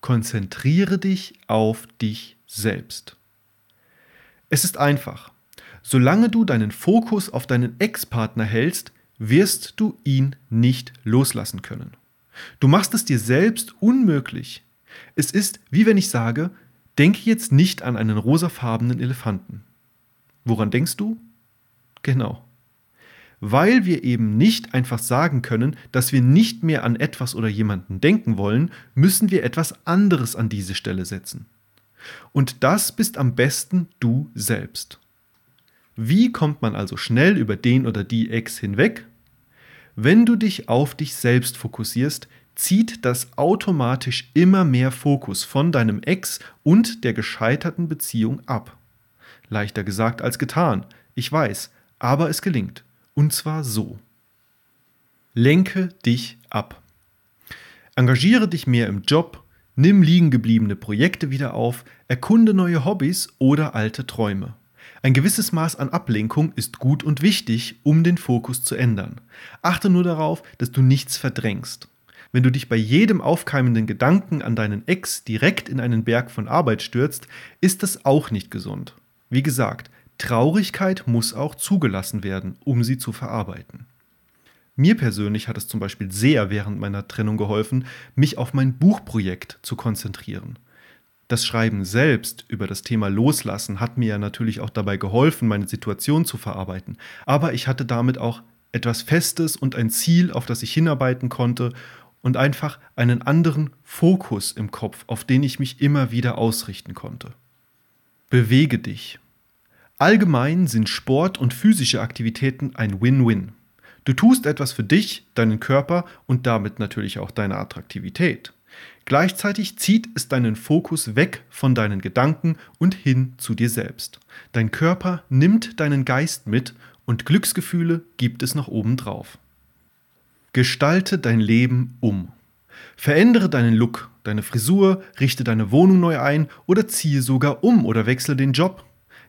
Konzentriere dich auf dich selbst. Es ist einfach. Solange du deinen Fokus auf deinen Ex-Partner hältst, wirst du ihn nicht loslassen können. Du machst es dir selbst unmöglich. Es ist, wie wenn ich sage, denke jetzt nicht an einen rosafarbenen Elefanten. Woran denkst du? Genau. Weil wir eben nicht einfach sagen können, dass wir nicht mehr an etwas oder jemanden denken wollen, müssen wir etwas anderes an diese Stelle setzen. Und das bist am besten du selbst. Wie kommt man also schnell über den oder die Ex hinweg? Wenn du dich auf dich selbst fokussierst, zieht das automatisch immer mehr Fokus von deinem Ex und der gescheiterten Beziehung ab. Leichter gesagt als getan, ich weiß, aber es gelingt. Und zwar so. Lenke dich ab. Engagiere dich mehr im Job, Nimm liegen gebliebene Projekte wieder auf, erkunde neue Hobbys oder alte Träume. Ein gewisses Maß an Ablenkung ist gut und wichtig, um den Fokus zu ändern. Achte nur darauf, dass du nichts verdrängst. Wenn du dich bei jedem aufkeimenden Gedanken an deinen Ex direkt in einen Berg von Arbeit stürzt, ist das auch nicht gesund. Wie gesagt, Traurigkeit muss auch zugelassen werden, um sie zu verarbeiten. Mir persönlich hat es zum Beispiel sehr während meiner Trennung geholfen, mich auf mein Buchprojekt zu konzentrieren. Das Schreiben selbst über das Thema Loslassen hat mir ja natürlich auch dabei geholfen, meine Situation zu verarbeiten. Aber ich hatte damit auch etwas Festes und ein Ziel, auf das ich hinarbeiten konnte und einfach einen anderen Fokus im Kopf, auf den ich mich immer wieder ausrichten konnte. Bewege dich. Allgemein sind Sport und physische Aktivitäten ein Win-Win. Du tust etwas für dich, deinen Körper und damit natürlich auch deine Attraktivität. Gleichzeitig zieht es deinen Fokus weg von deinen Gedanken und hin zu dir selbst. Dein Körper nimmt deinen Geist mit und Glücksgefühle gibt es noch obendrauf. Gestalte dein Leben um. Verändere deinen Look, deine Frisur, richte deine Wohnung neu ein oder ziehe sogar um oder wechsle den Job.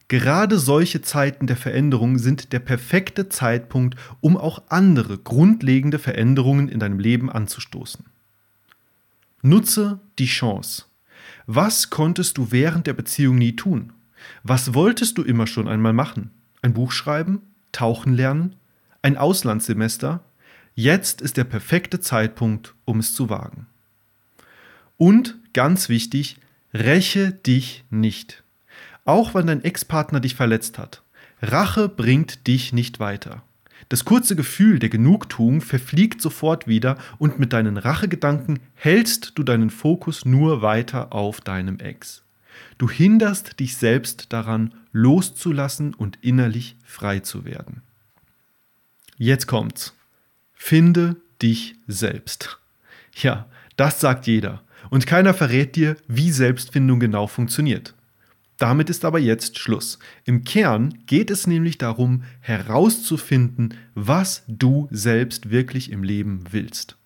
Gerade solche Zeiten der Veränderung sind der perfekte Zeitpunkt, um auch andere grundlegende Veränderungen in deinem Leben anzustoßen. Nutze die Chance. Was konntest du während der Beziehung nie tun? Was wolltest du immer schon einmal machen? Ein Buch schreiben? Tauchen lernen? Ein Auslandssemester? Jetzt ist der perfekte Zeitpunkt, um es zu wagen. Und ganz wichtig, räche dich nicht auch wenn dein Ex-Partner dich verletzt hat. Rache bringt dich nicht weiter. Das kurze Gefühl der Genugtuung verfliegt sofort wieder und mit deinen Rachegedanken hältst du deinen Fokus nur weiter auf deinem Ex. Du hinderst dich selbst daran, loszulassen und innerlich frei zu werden. Jetzt kommt's. Finde dich selbst. Ja, das sagt jeder. Und keiner verrät dir, wie Selbstfindung genau funktioniert. Damit ist aber jetzt Schluss. Im Kern geht es nämlich darum, herauszufinden, was du selbst wirklich im Leben willst.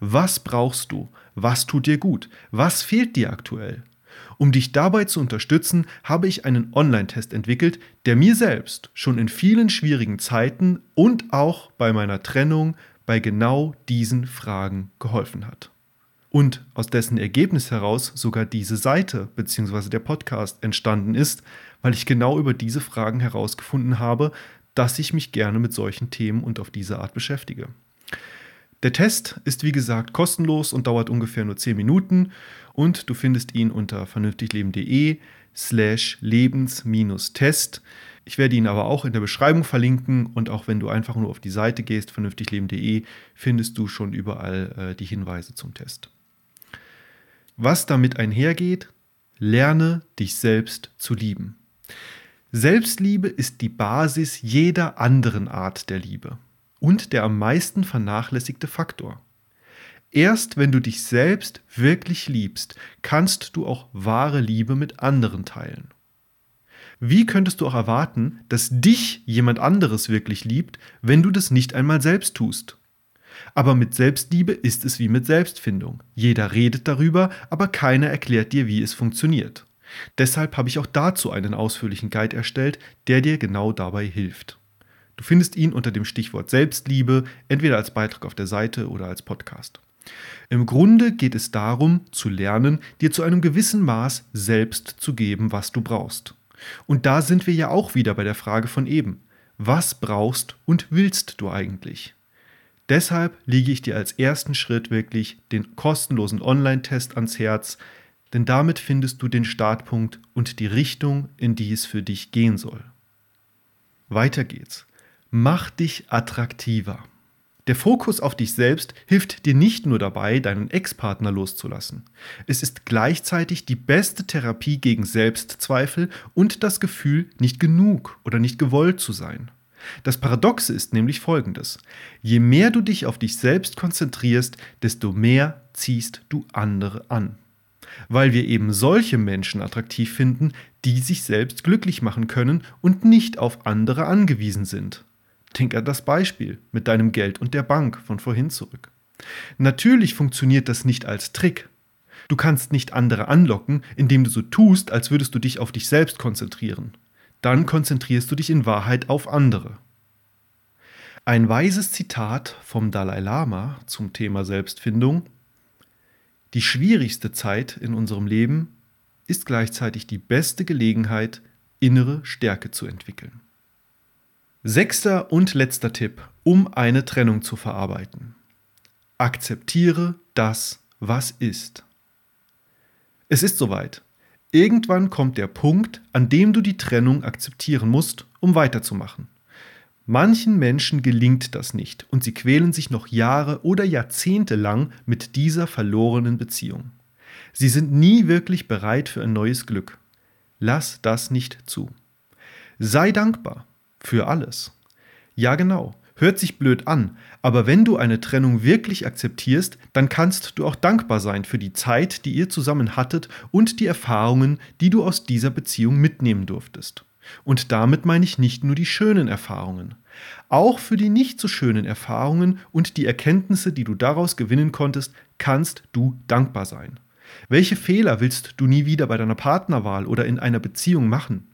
Was brauchst du? Was tut dir gut? Was fehlt dir aktuell? Um dich dabei zu unterstützen, habe ich einen Online-Test entwickelt, der mir selbst schon in vielen schwierigen Zeiten und auch bei meiner Trennung bei genau diesen Fragen geholfen hat und aus dessen Ergebnis heraus sogar diese Seite bzw. der Podcast entstanden ist, weil ich genau über diese Fragen herausgefunden habe, dass ich mich gerne mit solchen Themen und auf diese Art beschäftige. Der Test ist wie gesagt kostenlos und dauert ungefähr nur 10 Minuten und du findest ihn unter vernünftigleben.de slash lebens-test. Ich werde ihn aber auch in der Beschreibung verlinken und auch wenn du einfach nur auf die Seite gehst, vernünftigleben.de, findest du schon überall äh, die Hinweise zum Test. Was damit einhergeht, lerne dich selbst zu lieben. Selbstliebe ist die Basis jeder anderen Art der Liebe und der am meisten vernachlässigte Faktor. Erst wenn du dich selbst wirklich liebst, kannst du auch wahre Liebe mit anderen teilen. Wie könntest du auch erwarten, dass dich jemand anderes wirklich liebt, wenn du das nicht einmal selbst tust? Aber mit Selbstliebe ist es wie mit Selbstfindung. Jeder redet darüber, aber keiner erklärt dir, wie es funktioniert. Deshalb habe ich auch dazu einen ausführlichen Guide erstellt, der dir genau dabei hilft. Du findest ihn unter dem Stichwort Selbstliebe, entweder als Beitrag auf der Seite oder als Podcast. Im Grunde geht es darum, zu lernen, dir zu einem gewissen Maß selbst zu geben, was du brauchst. Und da sind wir ja auch wieder bei der Frage von eben. Was brauchst und willst du eigentlich? Deshalb lege ich dir als ersten Schritt wirklich den kostenlosen Online-Test ans Herz, denn damit findest du den Startpunkt und die Richtung, in die es für dich gehen soll. Weiter geht's. Mach dich attraktiver. Der Fokus auf dich selbst hilft dir nicht nur dabei, deinen Ex-Partner loszulassen. Es ist gleichzeitig die beste Therapie gegen Selbstzweifel und das Gefühl, nicht genug oder nicht gewollt zu sein. Das Paradoxe ist nämlich folgendes. Je mehr du dich auf dich selbst konzentrierst, desto mehr ziehst du andere an. Weil wir eben solche Menschen attraktiv finden, die sich selbst glücklich machen können und nicht auf andere angewiesen sind. Denk an das Beispiel mit deinem Geld und der Bank von vorhin zurück. Natürlich funktioniert das nicht als Trick. Du kannst nicht andere anlocken, indem du so tust, als würdest du dich auf dich selbst konzentrieren. Dann konzentrierst du dich in Wahrheit auf andere. Ein weises Zitat vom Dalai Lama zum Thema Selbstfindung. Die schwierigste Zeit in unserem Leben ist gleichzeitig die beste Gelegenheit, innere Stärke zu entwickeln. Sechster und letzter Tipp, um eine Trennung zu verarbeiten. Akzeptiere das, was ist. Es ist soweit. Irgendwann kommt der Punkt, an dem du die Trennung akzeptieren musst, um weiterzumachen. Manchen Menschen gelingt das nicht und sie quälen sich noch Jahre oder Jahrzehnte lang mit dieser verlorenen Beziehung. Sie sind nie wirklich bereit für ein neues Glück. Lass das nicht zu. Sei dankbar für alles. Ja genau, hört sich blöd an, aber wenn du eine Trennung wirklich akzeptierst, dann kannst du auch dankbar sein für die Zeit, die ihr zusammen hattet und die Erfahrungen, die du aus dieser Beziehung mitnehmen durftest. Und damit meine ich nicht nur die schönen Erfahrungen. Auch für die nicht so schönen Erfahrungen und die Erkenntnisse, die du daraus gewinnen konntest, kannst du dankbar sein. Welche Fehler willst du nie wieder bei deiner Partnerwahl oder in einer Beziehung machen?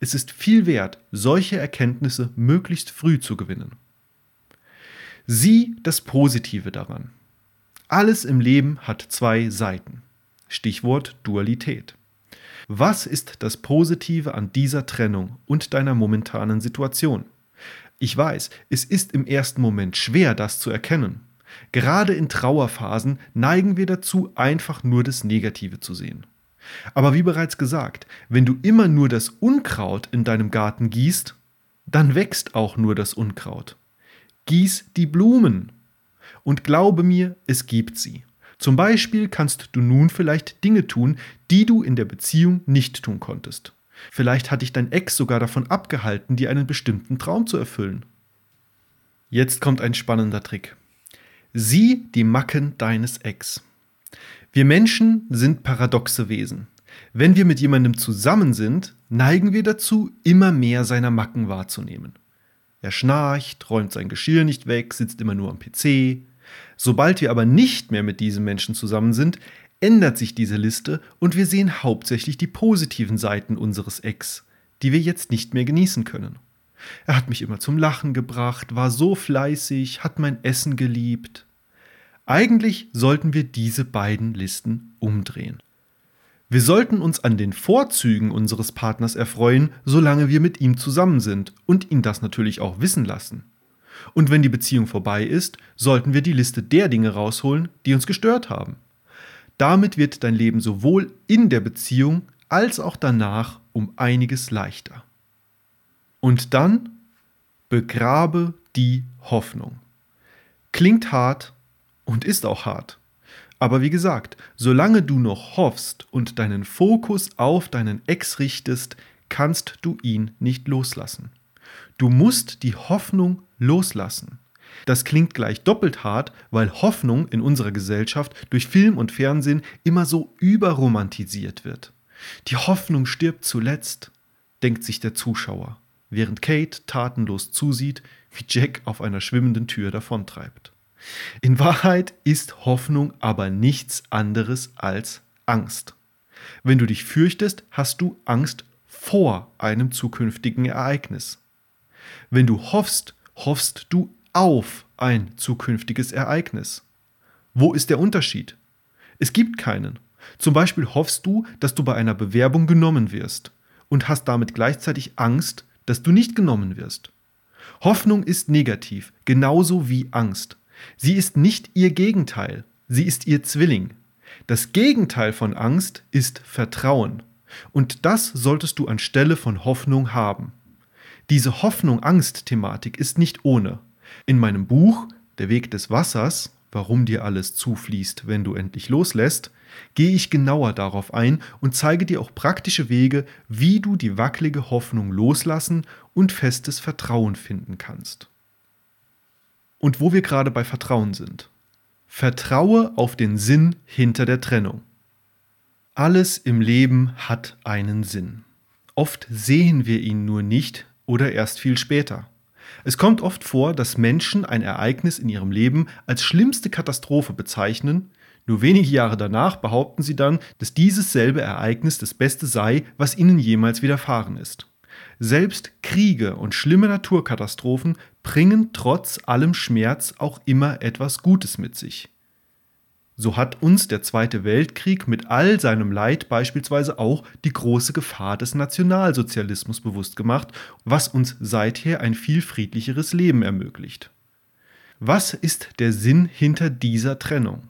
Es ist viel wert, solche Erkenntnisse möglichst früh zu gewinnen. Sieh das Positive daran. Alles im Leben hat zwei Seiten. Stichwort Dualität. Was ist das Positive an dieser Trennung und deiner momentanen Situation? Ich weiß, es ist im ersten Moment schwer, das zu erkennen. Gerade in Trauerphasen neigen wir dazu, einfach nur das Negative zu sehen. Aber wie bereits gesagt, wenn du immer nur das Unkraut in deinem Garten gießt, dann wächst auch nur das Unkraut. Gieß die Blumen. Und glaube mir, es gibt sie. Zum Beispiel kannst du nun vielleicht Dinge tun, die du in der Beziehung nicht tun konntest. Vielleicht hat dich dein Ex sogar davon abgehalten, dir einen bestimmten Traum zu erfüllen. Jetzt kommt ein spannender Trick. Sieh die Macken deines Ex. Wir Menschen sind paradoxe Wesen. Wenn wir mit jemandem zusammen sind, neigen wir dazu, immer mehr seiner Macken wahrzunehmen. Er schnarcht, räumt sein Geschirr nicht weg, sitzt immer nur am PC. Sobald wir aber nicht mehr mit diesem Menschen zusammen sind, ändert sich diese Liste und wir sehen hauptsächlich die positiven Seiten unseres Ex, die wir jetzt nicht mehr genießen können. Er hat mich immer zum Lachen gebracht, war so fleißig, hat mein Essen geliebt. Eigentlich sollten wir diese beiden Listen umdrehen. Wir sollten uns an den Vorzügen unseres Partners erfreuen, solange wir mit ihm zusammen sind und ihn das natürlich auch wissen lassen. Und wenn die Beziehung vorbei ist, sollten wir die Liste der Dinge rausholen, die uns gestört haben. Damit wird dein Leben sowohl in der Beziehung als auch danach um einiges leichter. Und dann begrabe die Hoffnung. Klingt hart, und ist auch hart. Aber wie gesagt, solange du noch hoffst und deinen Fokus auf deinen Ex richtest, kannst du ihn nicht loslassen. Du musst die Hoffnung loslassen. Das klingt gleich doppelt hart, weil Hoffnung in unserer Gesellschaft durch Film und Fernsehen immer so überromantisiert wird. Die Hoffnung stirbt zuletzt. denkt sich der Zuschauer, während Kate tatenlos zusieht, wie Jack auf einer schwimmenden Tür davontreibt. In Wahrheit ist Hoffnung aber nichts anderes als Angst. Wenn du dich fürchtest, hast du Angst vor einem zukünftigen Ereignis. Wenn du hoffst, hoffst du auf ein zukünftiges Ereignis. Wo ist der Unterschied? Es gibt keinen. Zum Beispiel hoffst du, dass du bei einer Bewerbung genommen wirst und hast damit gleichzeitig Angst, dass du nicht genommen wirst. Hoffnung ist negativ, genauso wie Angst. Sie ist nicht ihr Gegenteil, sie ist ihr Zwilling. Das Gegenteil von Angst ist Vertrauen. Und das solltest du anstelle von Hoffnung haben. Diese Hoffnung-Angst-Thematik ist nicht ohne. In meinem Buch Der Weg des Wassers, warum dir alles zufließt, wenn du endlich loslässt, gehe ich genauer darauf ein und zeige dir auch praktische Wege, wie du die wackelige Hoffnung loslassen und festes Vertrauen finden kannst. Und wo wir gerade bei Vertrauen sind. Vertraue auf den Sinn hinter der Trennung. Alles im Leben hat einen Sinn. Oft sehen wir ihn nur nicht oder erst viel später. Es kommt oft vor, dass Menschen ein Ereignis in ihrem Leben als schlimmste Katastrophe bezeichnen, nur wenige Jahre danach behaupten sie dann, dass dieses selbe Ereignis das Beste sei, was ihnen jemals widerfahren ist. Selbst Kriege und schlimme Naturkatastrophen bringen trotz allem Schmerz auch immer etwas Gutes mit sich. So hat uns der Zweite Weltkrieg mit all seinem Leid beispielsweise auch die große Gefahr des Nationalsozialismus bewusst gemacht, was uns seither ein viel friedlicheres Leben ermöglicht. Was ist der Sinn hinter dieser Trennung?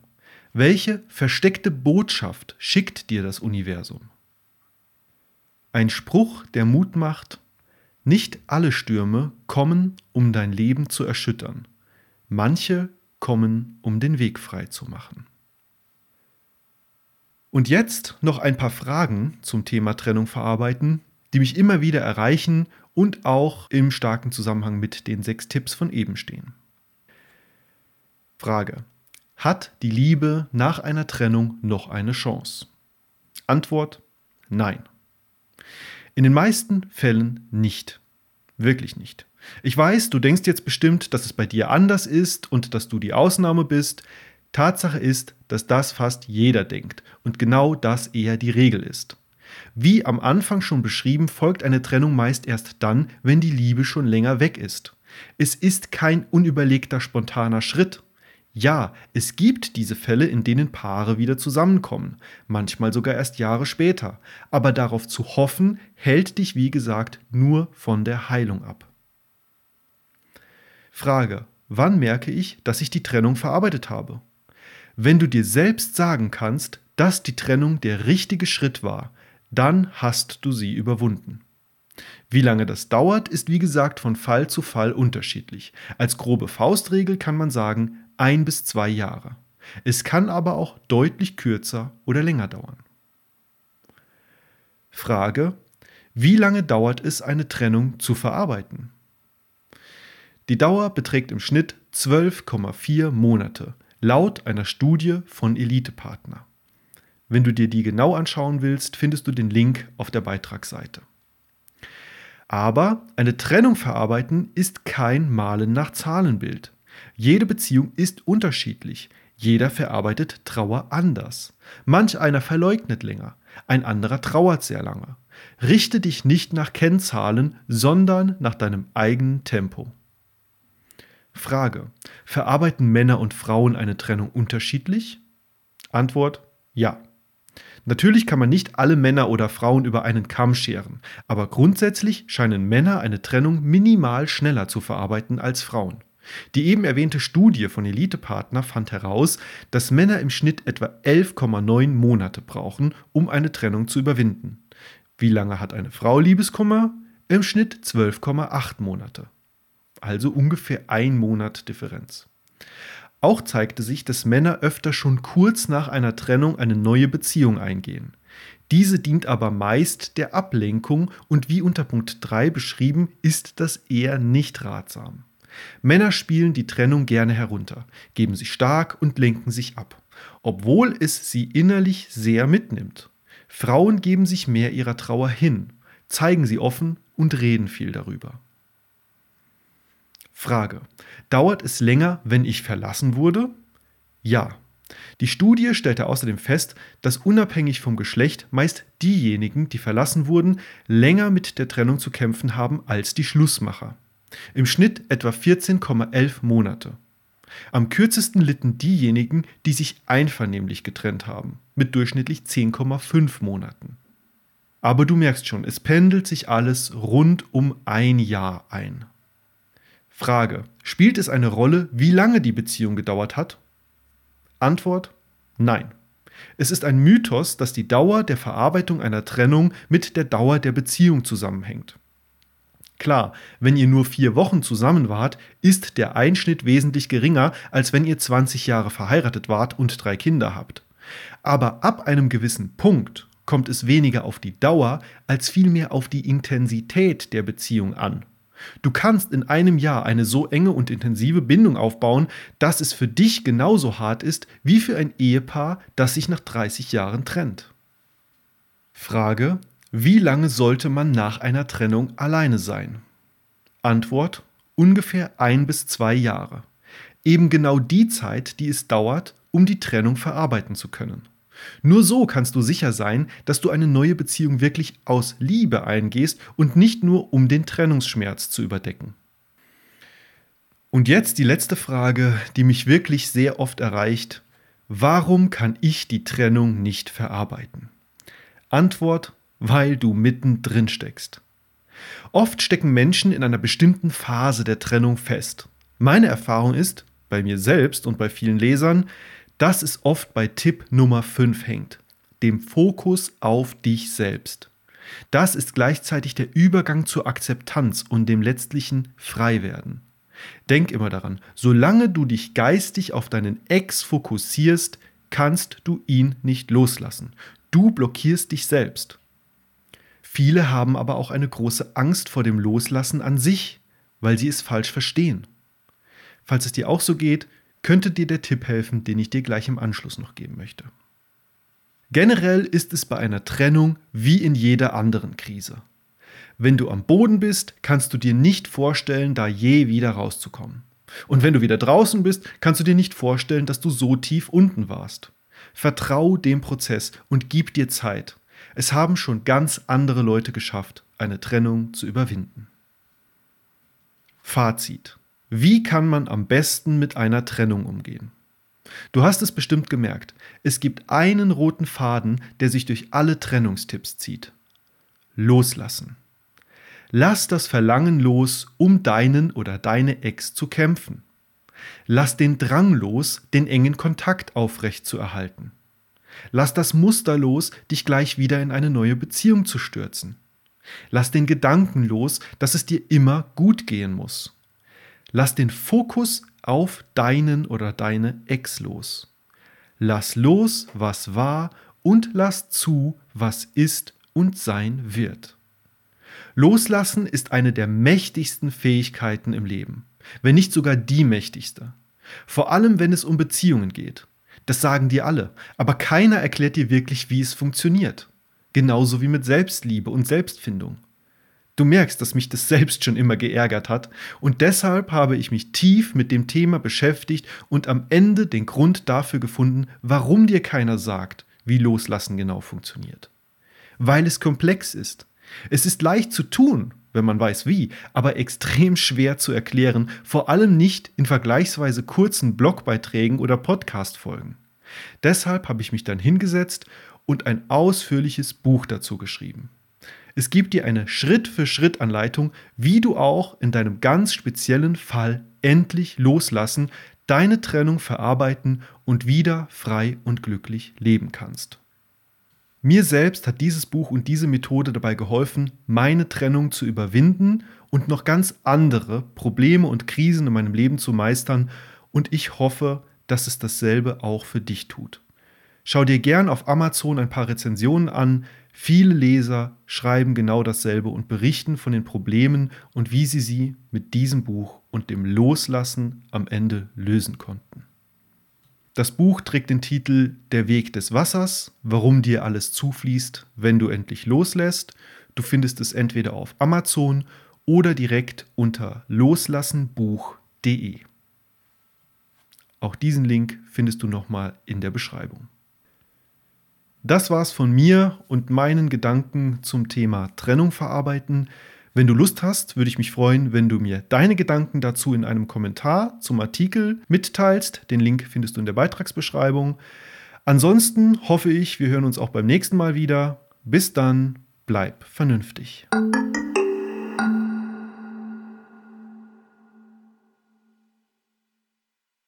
Welche versteckte Botschaft schickt dir das Universum? Ein Spruch, der Mut macht, nicht alle Stürme kommen, um dein Leben zu erschüttern. Manche kommen, um den Weg frei zu machen. Und jetzt noch ein paar Fragen zum Thema Trennung verarbeiten, die mich immer wieder erreichen und auch im starken Zusammenhang mit den sechs Tipps von eben stehen. Frage. Hat die Liebe nach einer Trennung noch eine Chance? Antwort. Nein. In den meisten Fällen nicht. Wirklich nicht. Ich weiß, du denkst jetzt bestimmt, dass es bei dir anders ist und dass du die Ausnahme bist. Tatsache ist, dass das fast jeder denkt und genau das eher die Regel ist. Wie am Anfang schon beschrieben, folgt eine Trennung meist erst dann, wenn die Liebe schon länger weg ist. Es ist kein unüberlegter, spontaner Schritt. Ja, es gibt diese Fälle, in denen Paare wieder zusammenkommen, manchmal sogar erst Jahre später, aber darauf zu hoffen, hält dich, wie gesagt, nur von der Heilung ab. Frage, wann merke ich, dass ich die Trennung verarbeitet habe? Wenn du dir selbst sagen kannst, dass die Trennung der richtige Schritt war, dann hast du sie überwunden. Wie lange das dauert, ist wie gesagt von Fall zu Fall unterschiedlich. Als grobe Faustregel kann man sagen, ein bis zwei Jahre. Es kann aber auch deutlich kürzer oder länger dauern. Frage, wie lange dauert es, eine Trennung zu verarbeiten? Die Dauer beträgt im Schnitt 12,4 Monate, laut einer Studie von Elitepartner. Wenn du dir die genau anschauen willst, findest du den Link auf der Beitragsseite. Aber eine Trennung verarbeiten ist kein Malen nach Zahlenbild. Jede Beziehung ist unterschiedlich. Jeder verarbeitet Trauer anders. Manch einer verleugnet länger, ein anderer trauert sehr lange. Richte dich nicht nach Kennzahlen, sondern nach deinem eigenen Tempo. Frage: Verarbeiten Männer und Frauen eine Trennung unterschiedlich? Antwort: Ja. Natürlich kann man nicht alle Männer oder Frauen über einen Kamm scheren, aber grundsätzlich scheinen Männer eine Trennung minimal schneller zu verarbeiten als Frauen. Die eben erwähnte Studie von Elitepartner fand heraus, dass Männer im Schnitt etwa 11,9 Monate brauchen, um eine Trennung zu überwinden. Wie lange hat eine Frau Liebeskummer? Im Schnitt 12,8 Monate. Also ungefähr ein Monat Differenz. Auch zeigte sich, dass Männer öfter schon kurz nach einer Trennung eine neue Beziehung eingehen. Diese dient aber meist der Ablenkung und wie unter Punkt 3 beschrieben, ist das eher nicht ratsam. Männer spielen die Trennung gerne herunter, geben sich stark und lenken sich ab, obwohl es sie innerlich sehr mitnimmt. Frauen geben sich mehr ihrer Trauer hin, zeigen sie offen und reden viel darüber. Frage. Dauert es länger, wenn ich verlassen wurde? Ja. Die Studie stellte außerdem fest, dass unabhängig vom Geschlecht meist diejenigen, die verlassen wurden, länger mit der Trennung zu kämpfen haben als die Schlussmacher. Im Schnitt etwa 14,11 Monate. Am kürzesten litten diejenigen, die sich einvernehmlich getrennt haben, mit durchschnittlich 10,5 Monaten. Aber du merkst schon, es pendelt sich alles rund um ein Jahr ein. Frage: Spielt es eine Rolle, wie lange die Beziehung gedauert hat? Antwort: Nein. Es ist ein Mythos, dass die Dauer der Verarbeitung einer Trennung mit der Dauer der Beziehung zusammenhängt. Klar, wenn ihr nur vier Wochen zusammen wart, ist der Einschnitt wesentlich geringer, als wenn ihr 20 Jahre verheiratet wart und drei Kinder habt. Aber ab einem gewissen Punkt kommt es weniger auf die Dauer als vielmehr auf die Intensität der Beziehung an. Du kannst in einem Jahr eine so enge und intensive Bindung aufbauen, dass es für dich genauso hart ist wie für ein Ehepaar, das sich nach 30 Jahren trennt. Frage, wie lange sollte man nach einer Trennung alleine sein? Antwort: ungefähr ein bis zwei Jahre. Eben genau die Zeit, die es dauert, um die Trennung verarbeiten zu können. Nur so kannst du sicher sein, dass du eine neue Beziehung wirklich aus Liebe eingehst und nicht nur um den Trennungsschmerz zu überdecken. Und jetzt die letzte Frage, die mich wirklich sehr oft erreicht. Warum kann ich die Trennung nicht verarbeiten? Antwort weil du mittendrin steckst. Oft stecken Menschen in einer bestimmten Phase der Trennung fest. Meine Erfahrung ist, bei mir selbst und bei vielen Lesern, dass es oft bei Tipp Nummer 5 hängt, dem Fokus auf dich selbst. Das ist gleichzeitig der Übergang zur Akzeptanz und dem letztlichen Freiwerden. Denk immer daran, solange du dich geistig auf deinen Ex fokussierst, kannst du ihn nicht loslassen. Du blockierst dich selbst. Viele haben aber auch eine große Angst vor dem Loslassen an sich, weil sie es falsch verstehen. Falls es dir auch so geht, könnte dir der Tipp helfen, den ich dir gleich im Anschluss noch geben möchte. Generell ist es bei einer Trennung wie in jeder anderen Krise. Wenn du am Boden bist, kannst du dir nicht vorstellen, da je wieder rauszukommen. Und wenn du wieder draußen bist, kannst du dir nicht vorstellen, dass du so tief unten warst. Vertrau dem Prozess und gib dir Zeit. Es haben schon ganz andere Leute geschafft, eine Trennung zu überwinden. Fazit. Wie kann man am besten mit einer Trennung umgehen? Du hast es bestimmt gemerkt. Es gibt einen roten Faden, der sich durch alle Trennungstipps zieht. Loslassen. Lass das Verlangen los, um deinen oder deine Ex zu kämpfen. Lass den Drang los, den engen Kontakt aufrecht zu erhalten. Lass das Muster los, dich gleich wieder in eine neue Beziehung zu stürzen. Lass den Gedanken los, dass es dir immer gut gehen muss. Lass den Fokus auf deinen oder deine Ex los. Lass los, was war und lass zu, was ist und sein wird. Loslassen ist eine der mächtigsten Fähigkeiten im Leben, wenn nicht sogar die mächtigste. Vor allem, wenn es um Beziehungen geht. Das sagen dir alle, aber keiner erklärt dir wirklich, wie es funktioniert. Genauso wie mit Selbstliebe und Selbstfindung. Du merkst, dass mich das selbst schon immer geärgert hat und deshalb habe ich mich tief mit dem Thema beschäftigt und am Ende den Grund dafür gefunden, warum dir keiner sagt, wie Loslassen genau funktioniert. Weil es komplex ist. Es ist leicht zu tun, wenn man weiß wie, aber extrem schwer zu erklären, vor allem nicht in vergleichsweise kurzen Blogbeiträgen oder Podcastfolgen. Deshalb habe ich mich dann hingesetzt und ein ausführliches Buch dazu geschrieben. Es gibt dir eine Schritt-für-Schritt-Anleitung, wie du auch in deinem ganz speziellen Fall endlich loslassen, deine Trennung verarbeiten und wieder frei und glücklich leben kannst. Mir selbst hat dieses Buch und diese Methode dabei geholfen, meine Trennung zu überwinden und noch ganz andere Probleme und Krisen in meinem Leben zu meistern und ich hoffe, dass es dasselbe auch für dich tut. Schau dir gern auf Amazon ein paar Rezensionen an. Viele Leser schreiben genau dasselbe und berichten von den Problemen und wie sie sie mit diesem Buch und dem Loslassen am Ende lösen konnten. Das Buch trägt den Titel Der Weg des Wassers, warum dir alles zufließt, wenn du endlich loslässt. Du findest es entweder auf Amazon oder direkt unter loslassenbuch.de. Auch diesen Link findest du nochmal in der Beschreibung. Das war's von mir und meinen Gedanken zum Thema Trennung verarbeiten. Wenn du Lust hast, würde ich mich freuen, wenn du mir deine Gedanken dazu in einem Kommentar zum Artikel mitteilst. Den Link findest du in der Beitragsbeschreibung. Ansonsten hoffe ich, wir hören uns auch beim nächsten Mal wieder. Bis dann, bleib vernünftig.